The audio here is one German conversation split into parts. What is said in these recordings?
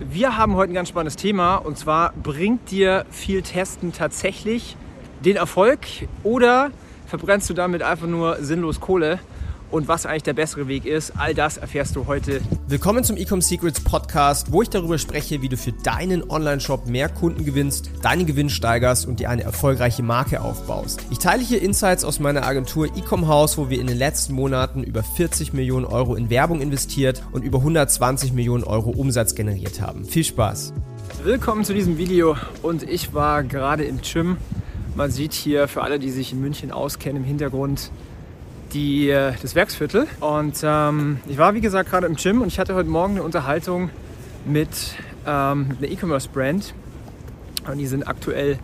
wir haben heute ein ganz spannendes Thema und zwar bringt dir viel Testen tatsächlich den Erfolg oder verbrennst du damit einfach nur sinnlos Kohle? Und was eigentlich der bessere Weg ist, all das erfährst du heute. Willkommen zum Ecom Secrets Podcast, wo ich darüber spreche, wie du für deinen Online-Shop mehr Kunden gewinnst, deinen Gewinn steigerst und dir eine erfolgreiche Marke aufbaust. Ich teile hier Insights aus meiner Agentur Ecom House, wo wir in den letzten Monaten über 40 Millionen Euro in Werbung investiert und über 120 Millionen Euro Umsatz generiert haben. Viel Spaß! Willkommen zu diesem Video und ich war gerade im Gym. Man sieht hier für alle, die sich in München auskennen, im Hintergrund die, äh, das Werksviertel. Und ähm, ich war, wie gesagt, gerade im Gym und ich hatte heute Morgen eine Unterhaltung mit, ähm, einer E-Commerce-Brand. Und die sind aktuell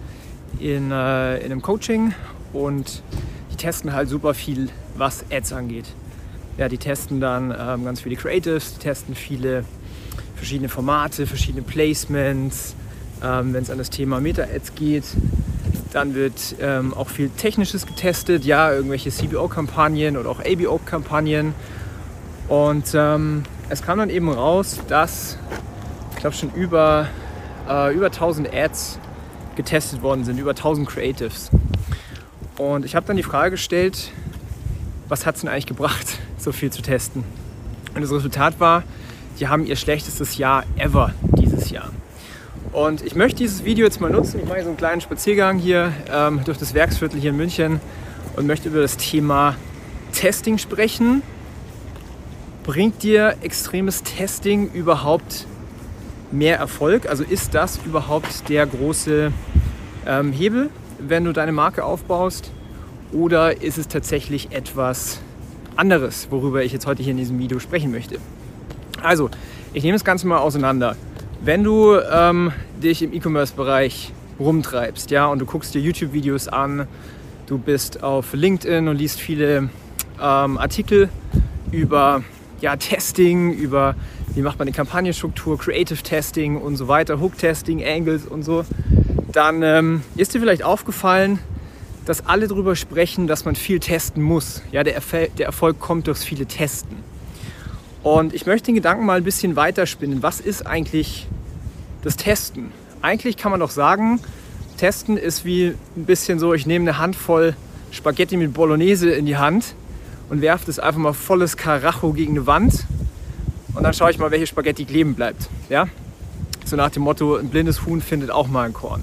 in, äh, in einem Coaching und die testen halt super viel, was Ads angeht. Ja, die testen dann ähm, ganz viele Creatives, die testen viele verschiedene Formate, verschiedene Placements, ähm, wenn es an das Thema Meta-Ads geht. Dann wird ähm, auch viel Technisches getestet, ja, irgendwelche CBO-Kampagnen oder auch ABO-Kampagnen. Und ähm, es kam dann eben raus, dass ich glaube schon über, äh, über 1000 Ads getestet worden sind, über 1000 Creatives. Und ich habe dann die Frage gestellt, was hat es denn eigentlich gebracht, so viel zu testen? Und das Resultat war, die haben ihr schlechtestes Jahr ever dieses Jahr. Und ich möchte dieses Video jetzt mal nutzen. Ich mache so einen kleinen Spaziergang hier ähm, durch das Werksviertel hier in München und möchte über das Thema Testing sprechen. Bringt dir extremes Testing überhaupt mehr Erfolg? Also ist das überhaupt der große ähm, Hebel, wenn du deine Marke aufbaust? Oder ist es tatsächlich etwas anderes, worüber ich jetzt heute hier in diesem Video sprechen möchte? Also, ich nehme das Ganze mal auseinander. Wenn du ähm, dich im E-Commerce-Bereich rumtreibst, ja, und du guckst dir YouTube-Videos an, du bist auf LinkedIn und liest viele ähm, Artikel über ja, Testing, über wie macht man eine Kampagnenstruktur, Creative Testing und so weiter, Hook Testing, Angles und so, dann ähm, ist dir vielleicht aufgefallen, dass alle darüber sprechen, dass man viel testen muss. Ja, der, Erfol der Erfolg kommt durchs viele Testen. Und ich möchte den Gedanken mal ein bisschen weiterspinnen. Was ist eigentlich das Testen? Eigentlich kann man doch sagen, Testen ist wie ein bisschen so, ich nehme eine Handvoll Spaghetti mit Bolognese in die Hand und werfe das einfach mal volles Karacho gegen eine Wand und dann schaue ich mal, welche Spaghetti kleben bleibt. Ja? So nach dem Motto, ein blindes Huhn findet auch mal ein Korn.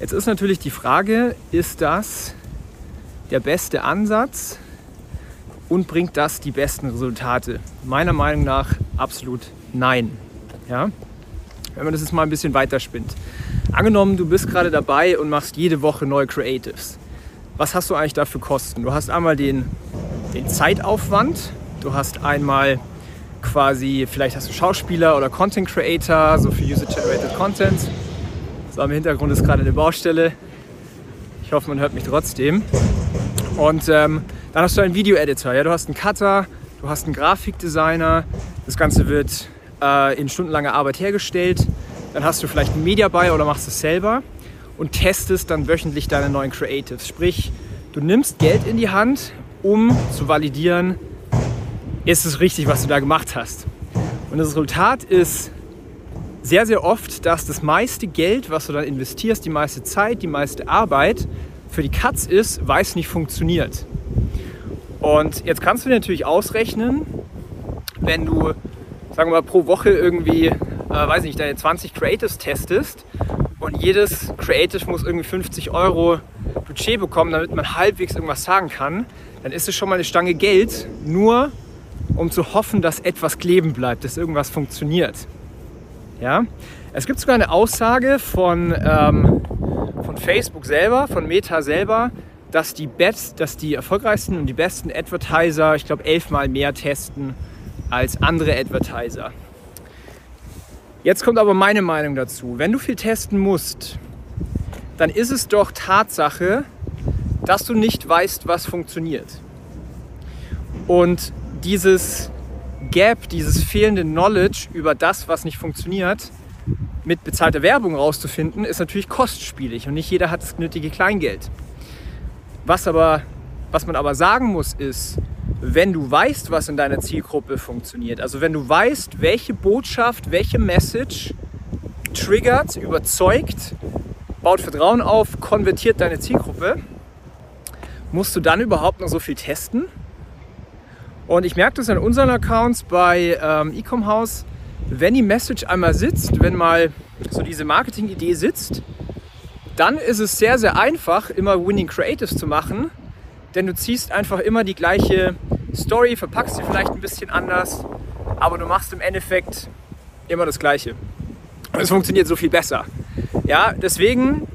Jetzt ist natürlich die Frage, ist das der beste Ansatz? und bringt das die besten Resultate? Meiner Meinung nach absolut nein. Ja? Wenn man das jetzt mal ein bisschen weiterspinnt. Angenommen, du bist gerade dabei und machst jede Woche neue Creatives. Was hast du eigentlich dafür Kosten? Du hast einmal den, den Zeitaufwand, du hast einmal quasi, vielleicht hast du Schauspieler oder Content Creator, so für User-Generated Content. So am Hintergrund ist gerade eine Baustelle. Ich hoffe, man hört mich trotzdem. Und ähm, dann hast du einen Video-Editor, ja, du hast einen Cutter, du hast einen Grafikdesigner. Das Ganze wird äh, in stundenlanger Arbeit hergestellt. Dann hast du vielleicht einen Media Buyer oder machst es selber und testest dann wöchentlich deine neuen Creatives. Sprich, du nimmst Geld in die Hand, um zu validieren, ist es richtig, was du da gemacht hast. Und das Resultat ist sehr, sehr oft, dass das meiste Geld, was du dann investierst, die meiste Zeit, die meiste Arbeit für die Cuts ist, weil es nicht funktioniert. Und jetzt kannst du dir natürlich ausrechnen, wenn du, sagen wir mal, pro Woche irgendwie, äh, weiß nicht, deine 20 Creatives testest und jedes Creative muss irgendwie 50 Euro Budget bekommen, damit man halbwegs irgendwas sagen kann, dann ist es schon mal eine Stange Geld, nur um zu hoffen, dass etwas kleben bleibt, dass irgendwas funktioniert. Ja? Es gibt sogar eine Aussage von, ähm, von Facebook selber, von Meta selber, dass die, best, dass die erfolgreichsten und die besten Advertiser, ich glaube, elfmal mehr testen als andere Advertiser. Jetzt kommt aber meine Meinung dazu. Wenn du viel testen musst, dann ist es doch Tatsache, dass du nicht weißt, was funktioniert. Und dieses Gap, dieses fehlende Knowledge über das, was nicht funktioniert, mit bezahlter Werbung rauszufinden, ist natürlich kostspielig und nicht jeder hat das nötige Kleingeld. Was, aber, was man aber sagen muss, ist, wenn du weißt, was in deiner Zielgruppe funktioniert, also wenn du weißt, welche Botschaft, welche Message triggert, überzeugt, baut Vertrauen auf, konvertiert deine Zielgruppe, musst du dann überhaupt noch so viel testen? Und ich merke das an unseren Accounts bei ähm, Ecom House, wenn die Message einmal sitzt, wenn mal so diese Marketing-Idee sitzt, dann ist es sehr, sehr einfach, immer Winning Creatives zu machen, denn du ziehst einfach immer die gleiche Story, verpackst sie vielleicht ein bisschen anders, aber du machst im Endeffekt immer das Gleiche. Und es funktioniert so viel besser. Ja, deswegen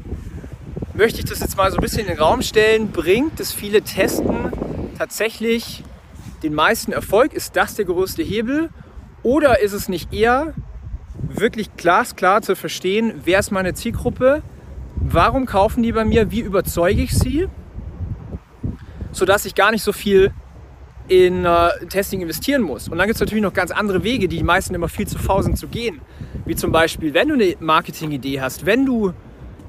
möchte ich das jetzt mal so ein bisschen in den Raum stellen. Bringt das viele Testen tatsächlich den meisten Erfolg? Ist das der größte Hebel? Oder ist es nicht eher wirklich glasklar zu verstehen, wer ist meine Zielgruppe? Warum kaufen die bei mir? Wie überzeuge ich sie? Sodass ich gar nicht so viel in äh, Testing investieren muss. Und dann gibt es natürlich noch ganz andere Wege, die die meisten immer viel zu faul sind zu gehen. Wie zum Beispiel, wenn du eine Marketing-Idee hast, wenn du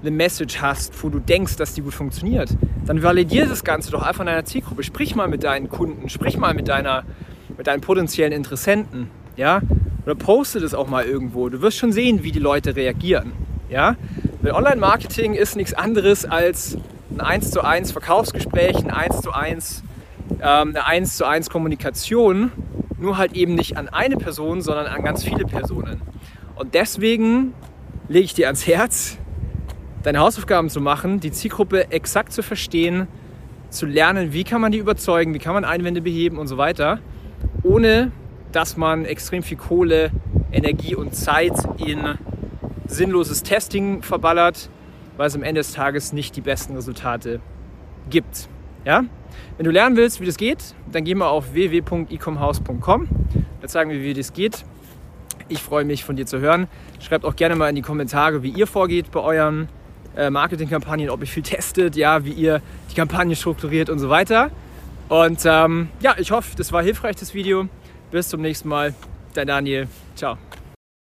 eine Message hast, wo du denkst, dass die gut funktioniert, dann validiere das Ganze doch einfach in deiner Zielgruppe. Sprich mal mit deinen Kunden, sprich mal mit, deiner, mit deinen potenziellen Interessenten. Ja? Oder poste das auch mal irgendwo. Du wirst schon sehen, wie die Leute reagieren. Ja? Weil Online-Marketing ist nichts anderes als ein 1 zu 1 Verkaufsgespräch, ein 1 zu 1, ähm, eine 1 zu 1 Kommunikation, nur halt eben nicht an eine Person, sondern an ganz viele Personen. Und deswegen lege ich dir ans Herz, deine Hausaufgaben zu machen, die Zielgruppe exakt zu verstehen, zu lernen, wie kann man die überzeugen, wie kann man Einwände beheben und so weiter, ohne dass man extrem viel Kohle, Energie und Zeit in sinnloses Testing verballert, weil es am Ende des Tages nicht die besten Resultate gibt. Ja? Wenn du lernen willst, wie das geht, dann geh mal auf www.ecomhouse.com. Da zeigen wir, wie das geht. Ich freue mich, von dir zu hören. Schreibt auch gerne mal in die Kommentare, wie ihr vorgeht bei euren äh, Marketingkampagnen, ob ihr viel testet, ja, wie ihr die Kampagne strukturiert und so weiter. Und ähm, ja, ich hoffe, das war hilfreich, das Video. Bis zum nächsten Mal. Dein Daniel. Ciao.